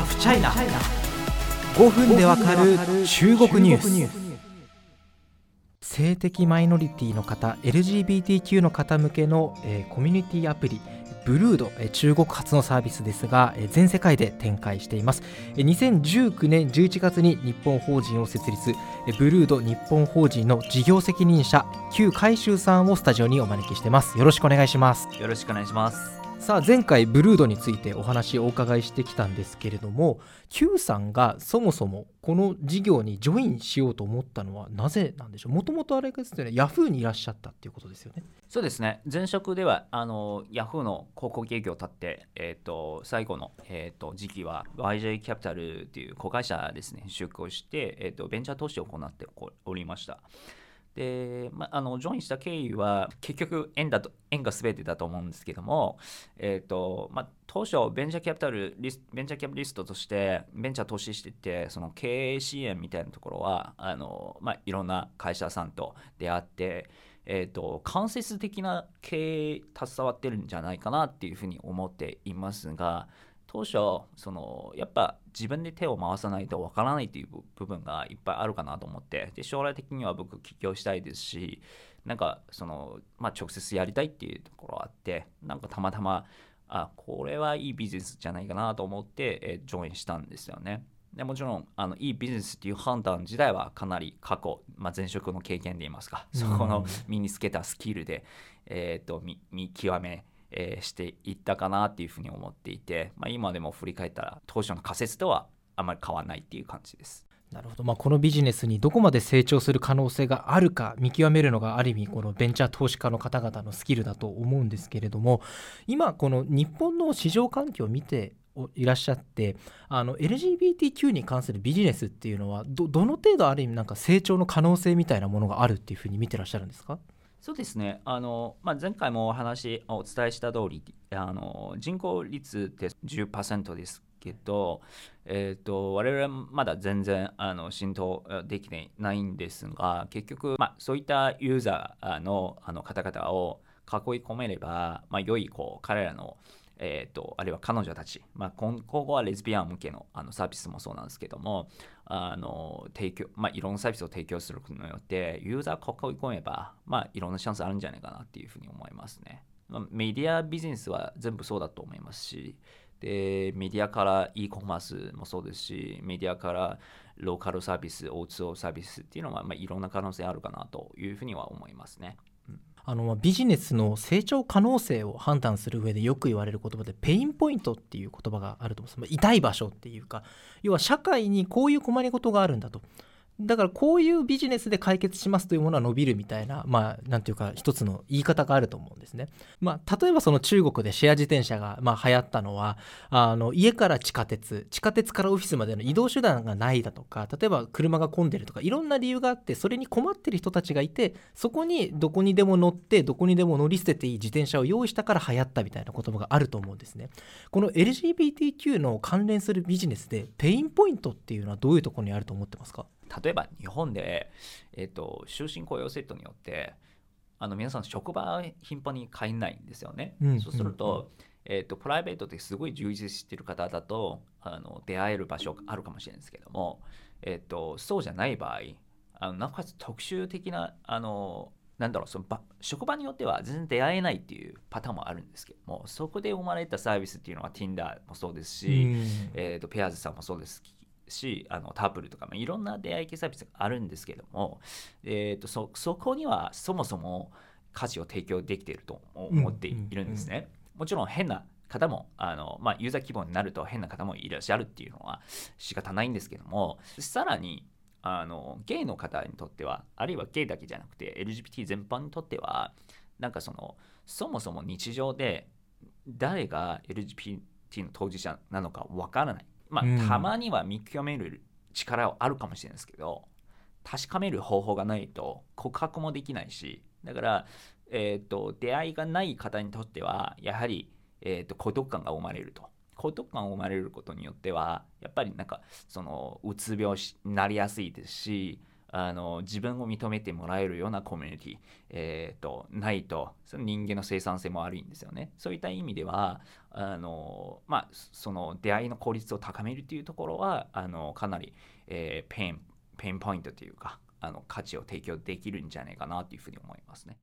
ハフチャイナ5分でわかる中国ニュース。性的マイノリティの方 LGBTQ の方向けの、えーコミュニティアプリブルードえー中国発のサービスですがえー全世界で展開しています。えー2019年11月に日本法人を設立。えーブルード日本法人の事業責任者旧海舟さんをスタジオにお招きしてます。よろしくお願いします。よろしくお願いします。さあ前回ブルードについてお話をお伺いしてきたんですけれども Q さんがそもそもこの事業にジョインしようと思ったのはなぜなんでしょう？もともとあれですよねヤフーにいらっしゃったっていうことですよねそうですね。前職ではあのヤフーの広告営業を立って、えっ、と最後のえっ、と時期は YJ キャピタルという子会社ですね出向してえっ、とベンチャー投資を行っておりました。で、ま、ああのジョインした経緯は結局縁だと縁が全てだと思うんですけども、えっとまあ、当初ベンチャーキャピタルリスベンチャーキャピリストとしてベンチャー投資しててその経営支援みたいなところはあの、まあ、いろんな会社さんと出会ってえー、と間接的な経営携わってるんじゃないかなっていうふうに思っていますが当初そのやっぱ自分で手を回さないとわからないっていう部分がいっぱいあるかなと思ってで将来的には僕起業したいですしなんかその、まあ、直接やりたいっていうところがあってなんかたまたまあこれはいいビジネスじゃないかなと思って、えージョインしたんですよね。でもちろんあのいいビジネスっていう判断自体はかなり過去、まあ、前職の経験で言いますか、そこの身につけたスキルで、えー、と見見極め、えーしていったかなっていうふうに思っていて、まあ、今でも振り返ったら当初の仮説とはあまり変わらないっていう感じです。なるほど、まあ、このビジネスにどこまで成長する可能性があるか見極めるのがある意味このベンチャー投資家の方々のスキルだと思うんですけれども今この日本の市場環境を見ていらっしゃってあの LGBTQ に関するビジネスっていうのはどの程度ある意味なんか成長の可能性みたいなものがあるっていうふうに見てらっしゃるんですかそうですね。あの、まあ、前回もお話お伝えした通りあの人口率って10%ですけど、えー、と我々はまだ全然あの浸透できてないんですが結局、まあ、そういったユーザーのあの方々を囲い込めれば、まあ、良いこう彼らのえー、とあるいは彼女たち、まあ、今後はレズビアン向けのあのサービスもそうなんですけどもあの提供、まあ、いろんなサービスを提供することによってユーザーを囲い込めば、まあ、いろんなチャンスあるんじゃないかなっていうふうに思いますね、まあ、メディアビジネスは全部そうだと思いますしでメディアから e コマースもそうですしメディアからローカルサービス O2O サービスっていうのは、まあ、いろんな可能性あるかなというふうには思いますね。うん。あのビジネスの成長可能性を判断する上でよく言われる言葉でペインポイントっていう言葉があると思うんです。ま痛い場所っていうか要は社会にこういう困りごとがあるんだと。だからこういうビジネスで解決しますというものは伸びるみたいなまあなんていうか一つの言い方があると思うんですね。まあ例えばその中国でシェア自転車がまあ流行ったのはあの家から地下鉄地下鉄からオフィスまでの移動手段がないだとか例えば車が混んでるとかいろんな理由があってそれに困ってる人たちがいてそこにどこにでも乗ってどこにでも乗り捨てていい自転車を用意したから流行ったみたいな言葉があると思うんですね。この LGBTQ の関連するビジネスでペインポイントっていうのはどういうところにあると思ってますか？例えば日本で、えっと終身雇用制度によってあの皆さん職場頻繁に変えないんですよね。うんそうすると、えっとプライベートですごい充実している方だとあの出会える場所があるかもしれないですけども、えっとそうじゃない場合あのなおかつ特殊的なあのなんだろうその場職場によっては全然出会えないっていうパターンもあるんですけどもそこで生まれたサービスっていうのは Tinder もそうですし、えー、とペアーズさんもそうですしあのタープルとかもいろんな出会い系サービスがあるんですけども、えー、とそそこにはそもそも価値を提供できていると思っているんですね。もちろん変な方もあの、まあ、ユーザー規模になると変な方もいらっしゃるっていうのは仕方ないんですけどもさらにあのゲイの方にとってはあるいはゲイだけじゃなくて LGBT 全般にとってはなんかそのそもそも日常で誰が LGBT の当事者なのかわからないまあ、うん。たまには見極める力はあるかもしれないですけど確かめる方法がないと告白もできないしだから、えー、と出会いがない方にとってはやはり、えー、と孤独感が生まれると。孤独感が生まれることによってはやっぱりなんかそのうつ病しになりやすいですしあの自分を認めてもらえるようなコミュニティ、えー、とないとその人間の生産性も悪いんですよね。そういった意味ではあの、まあ、その出会いの効率を高めるというところはあのかなり、えー、ペンペンポイントというかあの価値を提供できるんじゃないかなというふうに思いますね。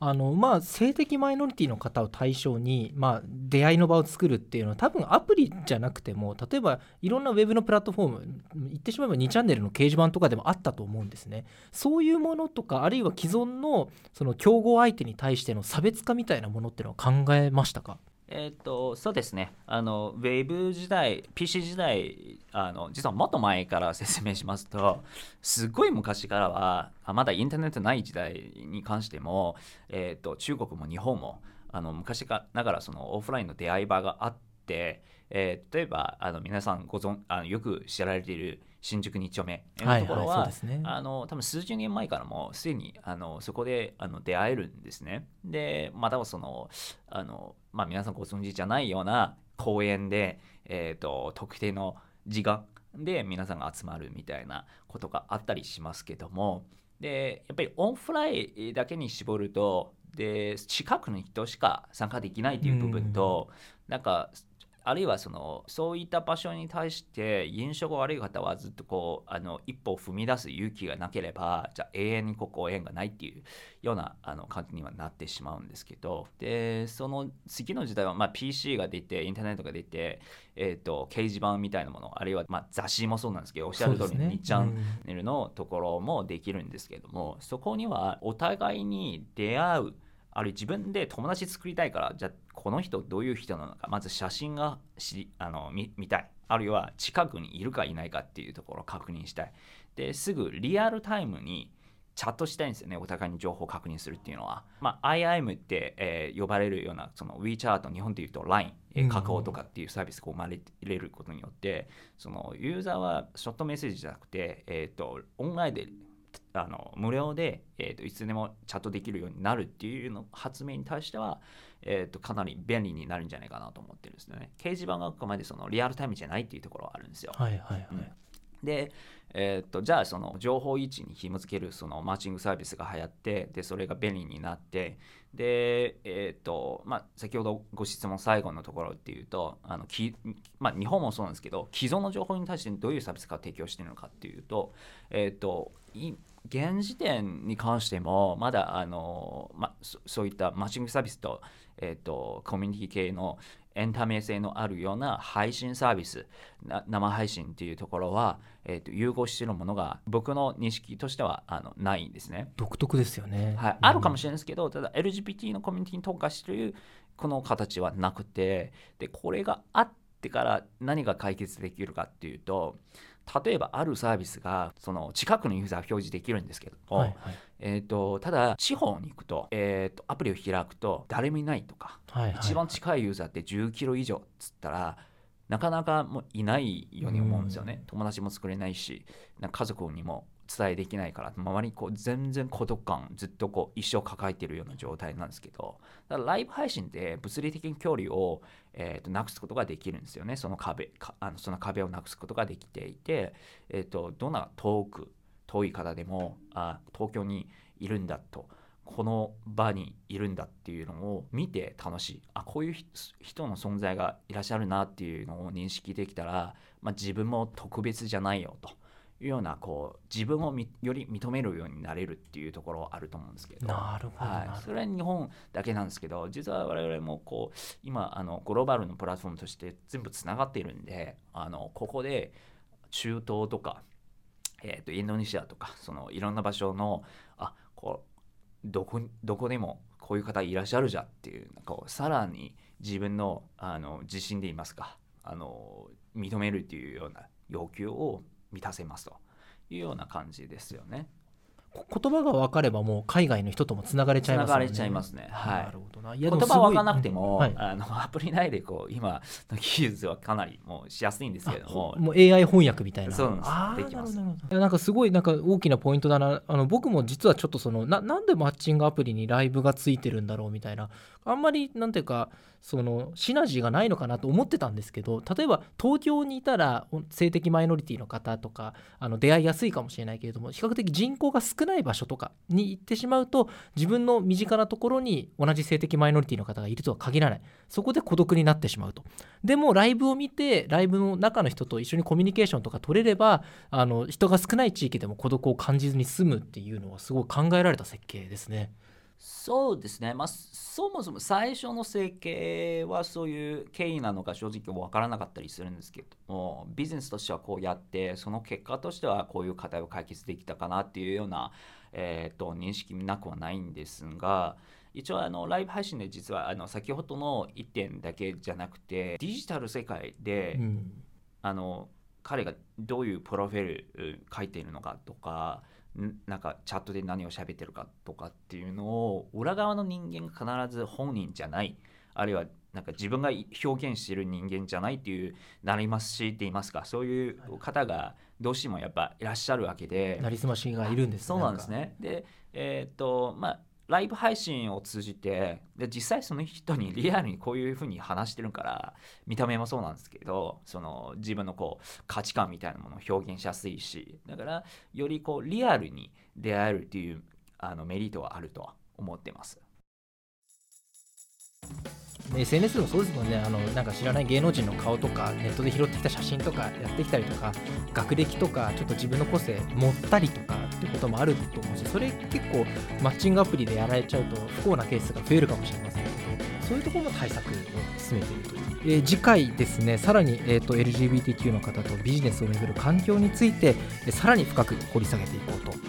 あのまあ、性的マイノリティの方を対象に、まあ、出会いの場を作るっていうのは多分アプリじゃなくても例えばいろんなウェブのプラットフォーム言ってしまえば2チャンネルの掲示板とかでもあったと思うんですね。そういうものとかあるいは既存のその競合相手に対しての差別化みたいなものっていうのは考えましたか？えっ、とそうですね。あのウェブ時代 PC 時代あの実はもっと前から説明しますとすごい昔からはまだインターネットない時代に関しても、えっ、と中国も日本もあの昔かながらそのオフラインの出会い場があって、えー、例えばあの皆さんご存あのよく知られている新宿2丁目のところは、はいはいね、あの多分数十年前からもすでにあのそこであの出会えるんですね。でまたはそのあの、まあ、皆さんご存知じゃないような公園で、えーと、特定の時間で皆さんが集まるみたいなことがあったりしますけども。でやっぱりオンフライだけに絞るとで近くの人しか参加できないという部分と、うん、なんかあるいはそのそういった場所に対して印象が悪い方はずっとこうあの一歩踏み出す勇気がなければじゃあ永遠にここ縁がないっていうようなあの感じにはなってしまうんですけどでその次の時代はまあ PC が出てインターネットが出て、えーと、掲示板みたいなものあるいはまあ雑誌もそうなんですけどおっしゃる通りに2チャンネルのところもできるんですけども、そこにはお互いに出会うあるいは自分で友達作りたいからじゃあこの人どういう人なのかまず写真がしあの見見たい。あるいは近くにいるかいないかっていうところを確認したい。ですぐリアルタイムにチャットしたいんですよねお互いに情報を確認するっていうのは、まあ、IIM って、えー、呼ばれるようなその WeChat 日本でいうと LINE 加工とかっていうサービスが生まれることによって、そのユーザーはショットメッセージじゃなくて、えーとオンラインであの無料で、えーと、いつでもチャットできるようになるっていうの発明に対しては、えーと、かなり便利になるんじゃないかなと思ってるんですね。掲示板があくまでそのリアルタイムじゃないっていうところはあるんですよ。はいはいはい。うんで、えーと、じゃあその情報位置に紐付けるそのマッチングサービスが流行ってでそれが便利になってで、えーとまあ、先ほどご質問最後のところっていうとあのき、まあ、日本もそうなんですけど既存の情報に対してどういうサービスが提供しているのかっていうと,、えーと現時点に関してもまだあの、ま、そそういったマッチングサービスと,、えーと、コミュニティ系のエンタメ性のあるような配信サービス生配信っていうところは、えーと、融合しているものが僕の認識としてはあのないんですね。独特ですよね、はい、うん、あるかもしれないですけどただ LGBT のコミュニティに特化しているこの形はなくてでこれがあってから何が解決できるかっていうと例えばあるサービスがその近くのユーザー表示できるんですけども、はいはい、えーと、ただ地方に行くと,、えーと、アプリを開くと誰もいないとか、はいはいはい、一番近いユーザーって10キロ以上っつったらなかなかもういないように思うんですよね、友達も作れないし家族にも伝えできないから周りにこう全然孤独感ずっとこう一生抱えてるような状態なんですけどだからライブ配信で物理的に距離を、えー、となくすことができるんですよねその壁あのその壁をなくすことができていて、えー、とどんな遠く遠い方でもあ東京にいるんだとこの場にいるんだっていうのを見て楽しいあこういう人の存在がいらっしゃるなっていうのを認識できたら、まあ、自分も特別じゃないよと。いうようなこう自分をより認めるようになれるっていうところはあると思うんですけど。なるほど、はい、それは日本だけなんですけど実は我々もこう今あのグローバルのプラットフォームとして全部つながっているんであのここで中東とか、えー、とインドネシアとかそのいろんな場所のあこうどこどこでもこういう方いらっしゃるじゃんっていうこうさらに自分のあの自信で言いますかあの認めるっていうような要求を満たせますというような感じですよね。言葉が分かればもう海外の人ともつながれちゃいますね。つながれちゃいますね。はい。なるほどな。いや言葉分からなくても、はい、あのアプリ内でこう今の技術はかなりもうしやすいんですけども、もう AI 翻訳みたいな。そうなんです。できます。なんかすごいなんか大きなポイントだな。あの僕も実はちょっとそのななんでマッチングアプリにライブがついてるんだろうみたいな、あんまりなんていうかそのシナジーがないのかなと思ってたんですけど、例えば東京にいたら性的マイノリティの方とかあの出会いやすいかもしれないけれども、比較的人口が少ない場所とかに行ってしまうと自分の身近なところに同じ性的マイノリティの方がいるとは限らないそこで孤独になってしまうとでもライブを見てライブの中の人と一緒にコミュニケーションとか取れればあの人が少ない地域でも孤独を感じずに済むっていうのはすごい考えられた設計ですね。そうですね、まあ、そもそも最初の設計はそういう経緯なのか正直分からなかったりするんですけどもビジネスとしてはこうやってその結果としてはこういう課題を解決できたかなっていうような、えーと、認識なくはないんですが一応あのライブ配信で実はあの先ほどの1点だけじゃなくてデジタル世界で、うん、あの彼がどういうプロフィール書いているのかとかなんかチャットで何を喋ってるかとかっていうのを裏側の人間が必ず本人じゃないあるいはなんか自分が表現している人間じゃないっていうなりますしって言いますかそういう方がどうしてもやっぱいらっしゃるわけで。なりすましがいるんです、ね、そうなんですね。でえー、っとまあライブ配信を通じてで実際その人にリアルにこういうふうに話してるから見た目もそうなんですけどその自分のこう価値観みたいなものを表現しやすいしだからよりこうリアルに出会えるっていうあのメリットはあるとは思ってます。SNS もそうですもんねあのなんか知らない芸能人の顔とかネットで拾ってきた写真とかやってきたりとか学歴とかちょっと自分の個性持ったりとかってこともあると思うしそれ結構マッチングアプリでやられちゃうと不幸なケースが増えるかもしれませんけどそういうところの対策を進めているという、えー、次回ですねさらに、えーと、LGBTQ の方とビジネスをめぐる環境についてさらに深く掘り下げていこうと。